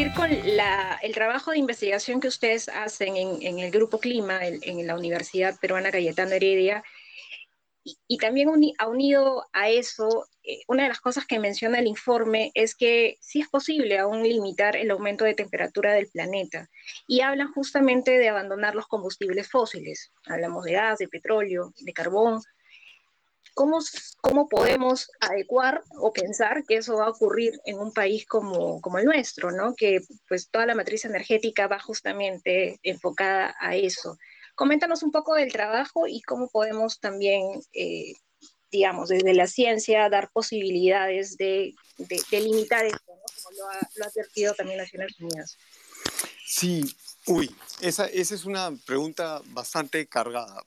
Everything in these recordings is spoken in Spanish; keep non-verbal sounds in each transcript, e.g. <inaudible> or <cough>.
concluir con el trabajo de investigación que ustedes hacen en, el Grupo Clima, en, la Universidad Peruana Cayetano Heredia, y, también ha unido a eso, eh, una de las cosas que menciona el informe es que sí es posible aún limitar el aumento de temperatura del planeta, y hablan justamente de abandonar los combustibles fósiles. Hablamos de gas, de petróleo, de carbón, ¿Cómo, ¿Cómo podemos adecuar o pensar que eso va a ocurrir en un país como, como el nuestro, ¿no? que pues toda la matriz energética va justamente enfocada a eso? Coméntanos un poco del trabajo y cómo podemos también, eh, digamos, desde la ciencia dar posibilidades de, de, limitar esto, ¿no? como lo ha, advertido también Naciones Unidas. Sí, uy, esa, esa es una pregunta bastante cargada.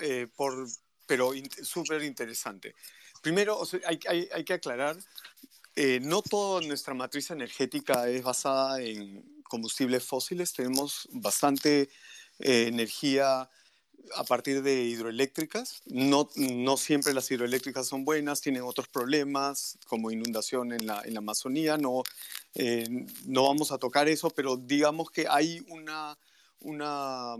Eh, por pero súper interesante. Primero, hay, hay, que aclarar, eh, no toda nuestra matriz energética es basada en combustibles fósiles, tenemos bastante eh, energía a partir de hidroeléctricas. No, no siempre las hidroeléctricas son buenas, tienen otros problemas como inundación en la, en la Amazonía. No, eh, no vamos a tocar eso, pero digamos que hay una, una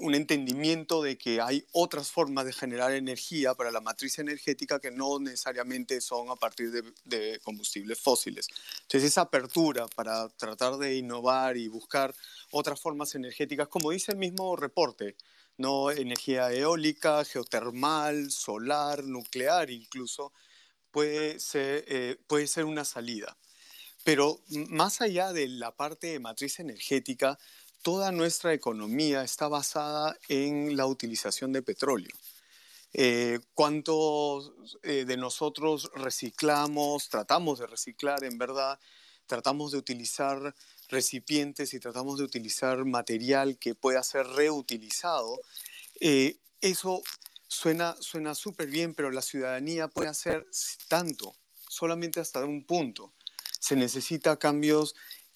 un entendimiento de que hay otras formas de generar energía para la matriz energética que no necesariamente son a partir de, combustibles fósiles. Entonces esa apertura para tratar de innovar y buscar otras formas energéticas, como dice el mismo reporte, no energía eólica, geotermal, solar, nuclear incluso, puede eh, puede ser una salida. Pero más allá de la parte de matriz energética, toda nuestra economía está basada en la utilización de petróleo. Eh, ¿Cuántos eh, de nosotros reciclamos, tratamos de reciclar en verdad, tratamos de utilizar recipientes y tratamos de utilizar material que pueda ser reutilizado? Eh, eso suena súper bien, pero la ciudadanía puede hacer tanto, solamente hasta un punto. Se necesita cambios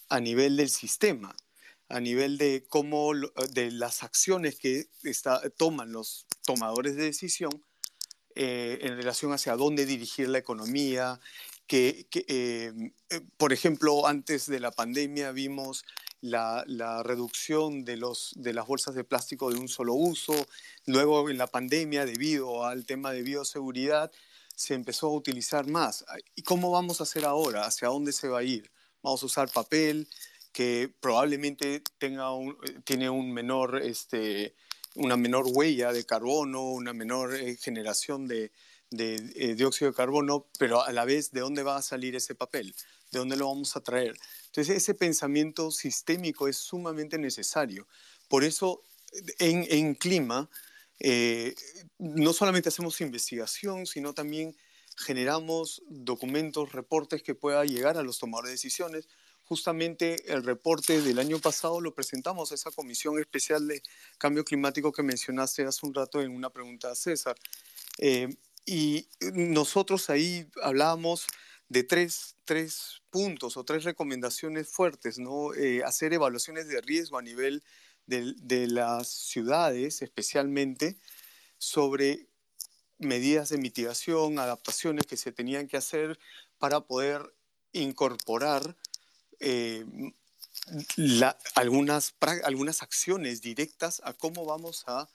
a nivel del sistema a nivel de cómo, de las acciones que toman los tomadores de decisión eh, en relación hacia dónde dirigir la economía, que, em, eh, por ejemplo, antes de la pandemia vimos la, reducción de, los, de las bolsas de plástico de un solo uso, luego en la pandemia, debido al tema de bioseguridad, se empezó a utilizar más. ¿Y cómo vamos a hacer ahora? ¿Hacia dónde se va a ir? ¿Vamos a usar papel? Que probablemente tenga un, eh, tiene un menor, este, una menor huella de carbono, una menor eh, generación de, de eh, dióxido de carbono, pero a la vez, ¿de dónde va a salir ese papel? ¿De dónde lo vamos a traer? Entonces, ese pensamiento sistémico es sumamente necesario. Por eso, en, en clima, no solamente hacemos investigación, sino también generamos documentos, reportes que puedan llegar a los tomadores de decisiones, justamente el reporte del año pasado lo presentamos a esa comisión especial de cambio climático que mencionaste hace un rato en una pregunta a César. Eh, y nosotros ahí hablábamos de tres, tres, puntos o tres recomendaciones fuertes, ¿no? Eh, hacer evaluaciones de riesgo a nivel de, de las ciudades, especialmente, sobre medidas de mitigación, adaptaciones que se tenían que hacer para poder incorporar eh, algunas, algunas acciones directas a cómo vamos a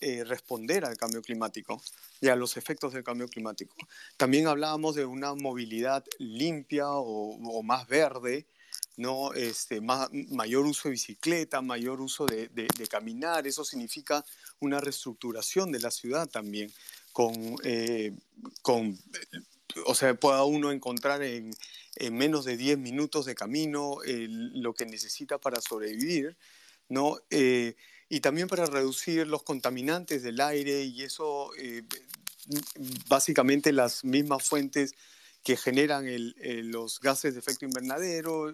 eh, responder al cambio climático y a los efectos del cambio climático. También hablábamos de una movilidad limpia o, más verde, ¿no? este, mayor uso de bicicleta, mayor uso de, caminar, eso significa una reestructuración de la ciudad también, con, eh, con o sea, pueda uno encontrar en, en menos de 10 minutos de camino lo que necesita para sobrevivir, ¿no? Eh, y también para reducir los contaminantes del aire y eso, eh, básicamente las mismas fuentes que generan los gases de efecto invernadero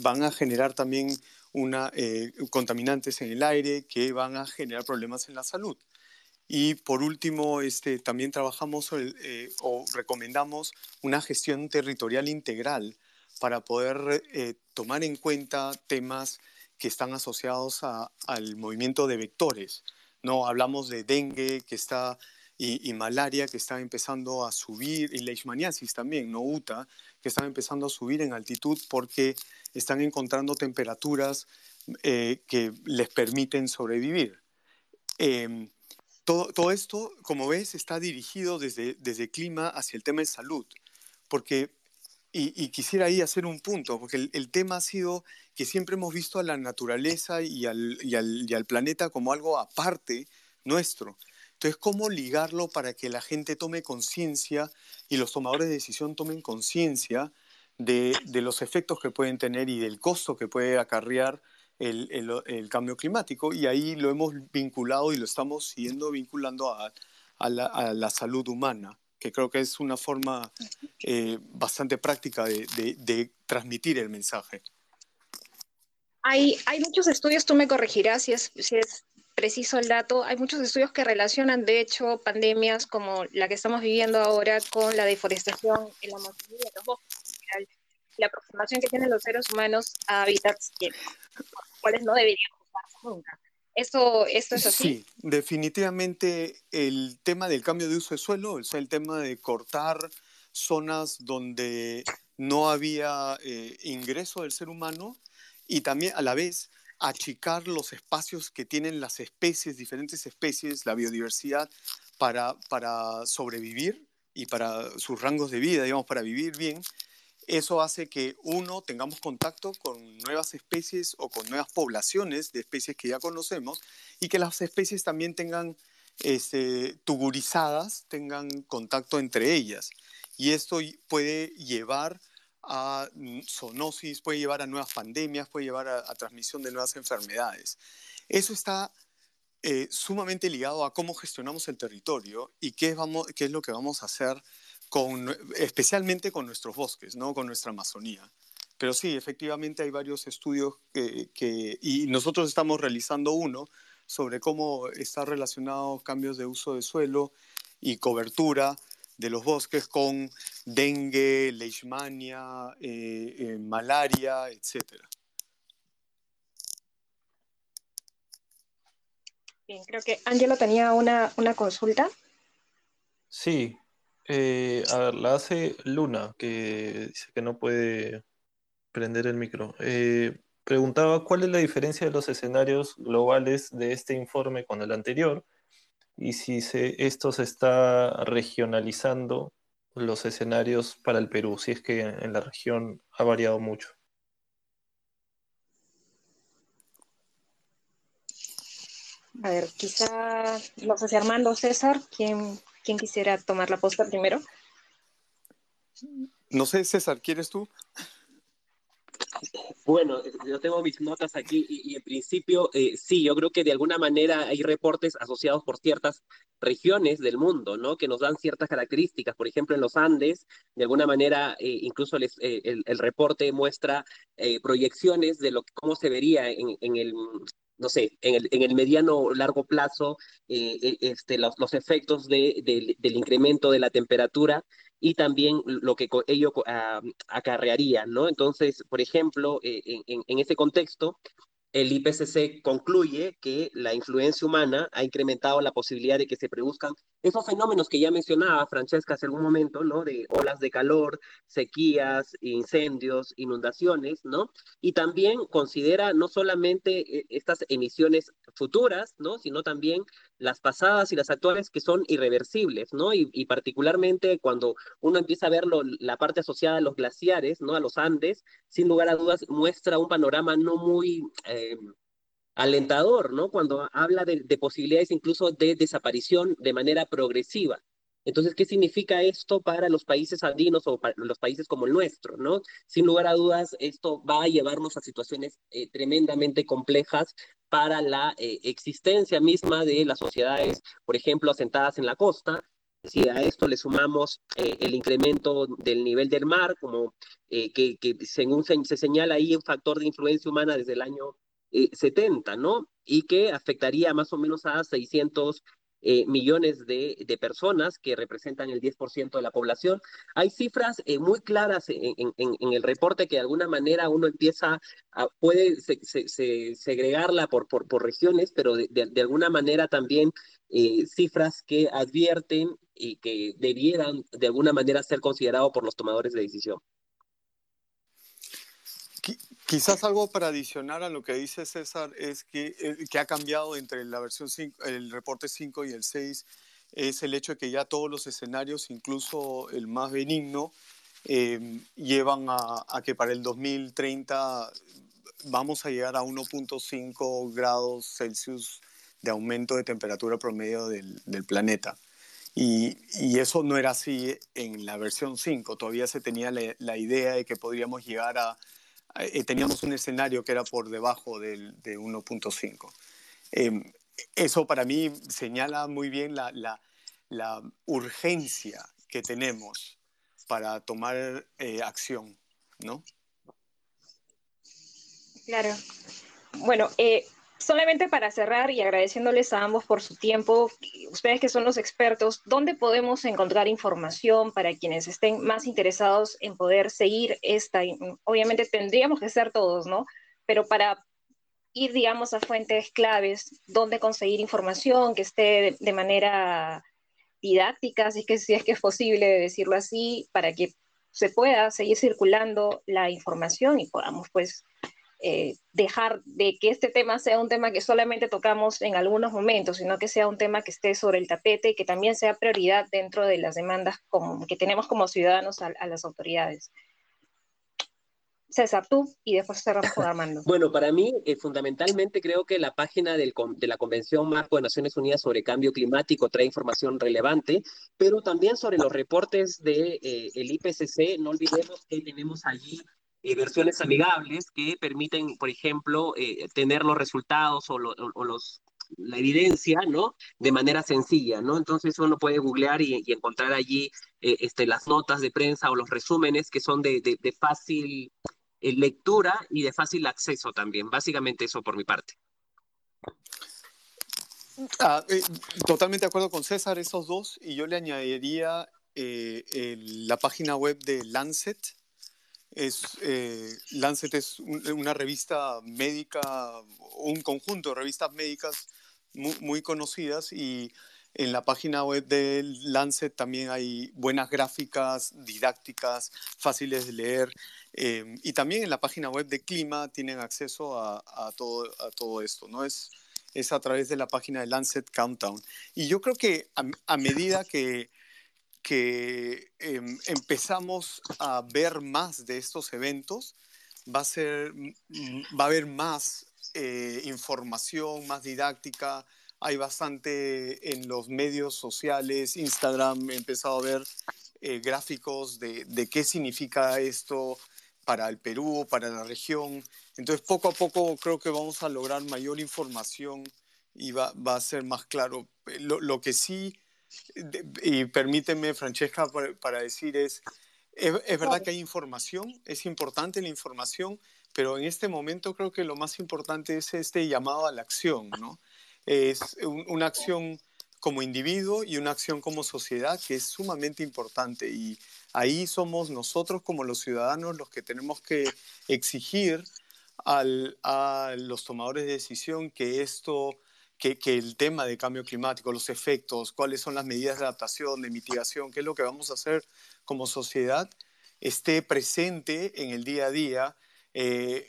van a generar también una, eh, contaminantes en el aire que van a generar problemas en la salud. Y por último, este, también trabajamos eh, o recomendamos una gestión territorial integral para poder eh, tomar en cuenta temas que están asociados al movimiento de vectores. No hablamos de dengue que está y, malaria que está empezando a subir y leishmaniasis también, no UTA, que están empezando a subir en altitud porque están encontrando temperaturas eh, que les permiten sobrevivir. Em, todo, esto, como ves, está dirigido desde, desde clima hacia el tema de salud, porque, y, quisiera ahí hacer un punto, porque el, el, tema ha sido que siempre hemos visto a la naturaleza y al, y al, y al planeta como algo aparte nuestro. Entonces, ¿cómo ligarlo para que la gente tome conciencia y los tomadores de decisión tomen conciencia de, de, los efectos que pueden tener y del costo que puede acarrear el, el, el, cambio climático? Y ahí lo hemos vinculado y lo estamos siguiendo vinculando a, a, la, a la, salud humana, que creo que es una forma eh, bastante práctica de, de, transmitir el mensaje. Hay, hay, muchos estudios, tú me corregirás si es, si es preciso el dato, hay muchos estudios que relacionan, de hecho, pandemias como la que estamos viviendo ahora con la deforestación en la Amazonía de los bosques, la aproximación que tienen los seres humanos a hábitats que, cuales no deberían usarse nunca. ¿Esto, ¿Esto es así? Sí, definitivamente el tema del cambio de uso de suelo, o sea, el tema de cortar zonas donde no había eh, ingreso del ser humano y también a la vez achicar los espacios que tienen las especies, diferentes especies, la biodiversidad, para, para sobrevivir y para sus rangos de vida, digamos, para vivir bien, eso hace que uno tengamos contacto con nuevas especies o con nuevas poblaciones de especies que ya conocemos y que las especies también tengan este, tuburizadas, tengan contacto entre ellas. Y esto puede llevar a zoonosis, puede llevar a nuevas pandemias, puede llevar a, a transmisión de nuevas enfermedades. Eso está eh, sumamente ligado a cómo gestionamos el territorio y qué, qué es lo que vamos a hacer con, especialmente con nuestros bosques, ¿no? con nuestra Amazonía. Pero sí, efectivamente hay varios estudios que, que, y nosotros estamos realizando uno sobre cómo está relacionado cambios de uso de suelo y cobertura de los bosques con dengue, leishmania, eh, eh, malaria, etc. Bien, creo que Angelo tenía una, una consulta. Sí, eh, a ver, la hace Luna, que dice que no puede prender el micro. Eh, preguntaba cuál es la diferencia de los escenarios globales de este informe con el anterior y si esto se está regionalizando los escenarios para el Perú, si es que en la región ha variado mucho. A ver, quizá, no sé Armando César, ¿quién, ¿quién quisiera tomar la posta primero? No sé, César, ¿quieres tú? Bueno, yo tengo mis notas aquí y, y en principio eh, sí, yo creo que de alguna manera hay reportes asociados por ciertas regiones del mundo, ¿no? Que nos dan ciertas características. Por ejemplo, en los Andes, de alguna manera, eh, incluso les, eh, el, el, reporte muestra eh, proyecciones de lo cómo se vería en, en el no sé, en el, en el mediano largo plazo, eh, este, los, los efectos de, del incremento de la temperatura y también lo que ello uh, acarrearía, ¿no? Entonces, por ejemplo, eh, en, en ese contexto, el IPCC concluye que la influencia humana ha incrementado la posibilidad de que se produzcan esos fenómenos que ya mencionaba Francesca hace algún momento, ¿no? De olas de calor, sequías, incendios, inundaciones, ¿no? Y también considera no solamente estas emisiones futuras, ¿no? Sino también las pasadas y las actuales que son irreversibles, ¿no? Y, particularmente cuando uno empieza a ver la parte asociada a los glaciares, ¿no? A los Andes, sin lugar a dudas muestra un panorama no muy... Eh, alentador, ¿no? Cuando habla de, de, posibilidades incluso de desaparición de manera progresiva. Entonces, ¿qué significa esto para los países andinos o para los países como el nuestro, ¿no? Sin lugar a dudas, esto va a llevarnos a situaciones eh, tremendamente complejas para la eh, existencia misma de las sociedades, por ejemplo, asentadas en la costa, si a esto le sumamos eh, el incremento del nivel del mar, como eh, que, que, según se, se, señala ahí un factor de influencia humana desde el año eh, 70, ¿no? Y que afectaría más o menos a 600 eh, millones de, de, personas que representan el 10% de la población. Hay cifras eh, muy claras en, en, el reporte que de alguna manera uno empieza a, puede se, se, se segregarla por, por, por, regiones, pero de, de, alguna manera también eh, cifras que advierten y que debieran de alguna manera ser considerados por los tomadores de decisión. Quizás algo para adicionar a lo que dice César es que, eh, que ha cambiado entre la versión 5, el reporte 5 y el 6 es el hecho de que ya todos los escenarios, incluso el más benigno, eh, llevan a, que para el 2030 vamos a llegar a 1.5 grados Celsius de aumento de temperatura promedio del, del planeta. Y, y, eso no era así en la versión 5. Todavía se tenía la, la idea de que podríamos llegar a... Eh, teníamos un escenario que era por debajo del, de 1.5. Eh, eso para mí señala muy bien la urgencia que tenemos para tomar eh, acción, ¿no? Claro. Bueno, eh, solamente para cerrar y agradeciéndoles a ambos por su tiempo, ustedes que son los expertos, ¿dónde podemos encontrar información para quienes estén más interesados en poder seguir esta? Obviamente tendríamos que ser todos, ¿no? Pero para ir, digamos, a fuentes claves, dónde conseguir información que esté de, manera didáctica, si es, que, es que es posible decirlo así, para que se pueda seguir circulando la información y podamos pues eh, dejar de que este tema sea un tema que solamente tocamos en algunos momentos, sino que sea un tema que esté sobre el tapete y que también sea prioridad dentro de las demandas que tenemos como ciudadanos a las autoridades. César, tú y después cerramos con Armando. <laughs> Bueno, para mí, eh, fundamentalmente creo que la página de la Convención Marco de Naciones Unidas sobre Cambio Climático trae información relevante, pero también sobre los reportes del de, eh, IPCC, no olvidemos que tenemos allí eh, versiones amigables que permiten, por ejemplo, tener los resultados o, los la evidencia, ¿no? De manera sencilla, ¿no? Entonces uno puede googlear y, encontrar allí este, las notas de prensa o los resúmenes que son de, de, fácil eh, lectura y de fácil acceso también. Básicamente eso por mi parte. Ah, eh, totalmente de acuerdo con César, esos dos, y yo le añadiría eh, la página web de Lancet. Es, Lancet es una revista médica, un conjunto de revistas médicas muy, muy conocidas y en la página web de Lancet también hay buenas gráficas, didácticas, fáciles de leer. Eh, y también en la página web de Clima tienen acceso a, todo, a todo esto, ¿no? Es, es a través de la página de Lancet Countdown. Y yo creo que a, medida que, que em, empezamos a ver más de estos eventos, va a, ser, va a haber más eh, información, más didáctica, hay bastante en los medios sociales, Instagram, he empezado a ver eh, gráficos de, de, qué significa esto para el Perú, para la región. Entonces, poco a poco creo que vamos a lograr mayor información y va, va a ser más claro. Lo, lo que sí, y permíteme, Francesca, para, decir es, es, es, verdad que hay información, es importante la información, pero en este momento creo que lo más importante es este llamado a la acción, ¿no? es una acción como individuo y una acción como sociedad que es sumamente importante y ahí somos nosotros como los ciudadanos los que tenemos que exigir al, a los tomadores de decisión que esto, que, que, el tema de cambio climático, los efectos, cuáles son las medidas de adaptación, de mitigación, qué es lo que vamos a hacer como sociedad, esté presente en el día a día eh,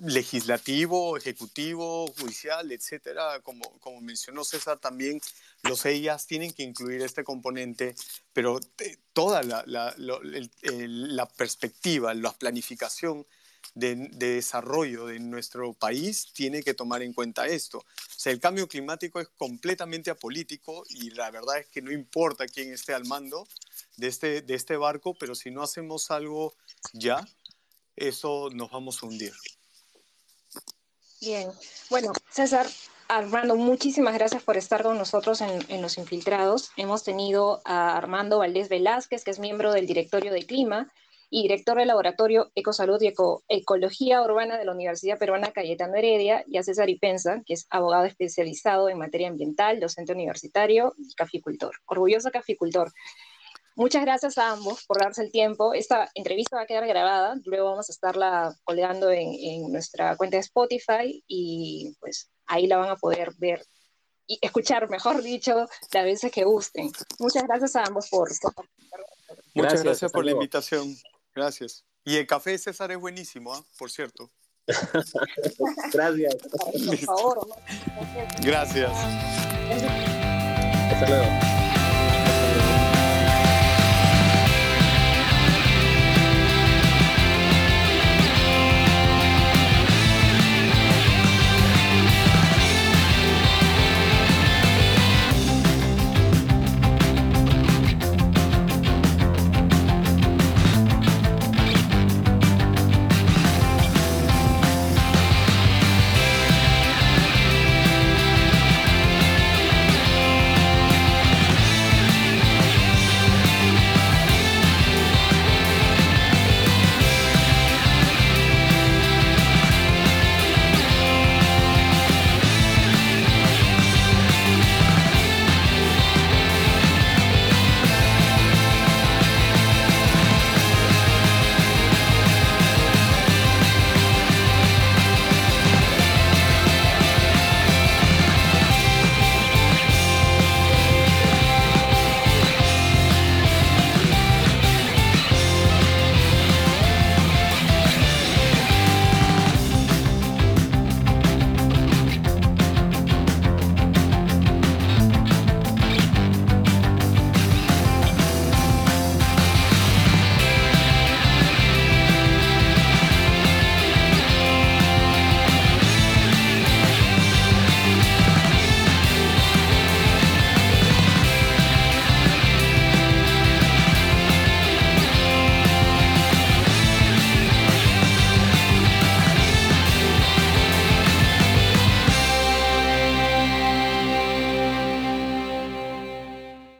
legislativo, ejecutivo, judicial, etcétera. Como, como mencionó César, también los EIAs tienen que incluir este componente, pero eh, toda la, la, la, perspectiva, la planificación de, de, desarrollo de nuestro país tiene que tomar en cuenta esto. O sea, el cambio climático es completamente apolítico y la verdad es que no importa quién esté al mando de este, de este barco, pero si no hacemos algo ya, eso nos vamos a hundir. Bien, bueno, César, Armando, muchísimas gracias por estar con nosotros en, Los Infiltrados. Hemos tenido a Armando Valdés Velázquez, que es miembro del directorio de Clima y director del Laboratorio Ecosalud y Ecología Urbana de la Universidad Peruana Cayetano Heredia, y a César Ipensa, que es abogado especializado en materia ambiental, docente universitario y caficultor, orgulloso caficultor. Muchas gracias a ambos por darse el tiempo. Esta entrevista va a quedar grabada, luego vamos a estarla colgando en, nuestra cuenta de Spotify y pues ahí la van a poder ver y escuchar, mejor dicho, las veces que gusten. Muchas gracias a ambos por, Muchas gracias, por la invitación. Gracias. Y el café de César es buenísimo, ¿ah? por cierto. <laughs> Gracias. Por favor. Gracias. Hasta luego.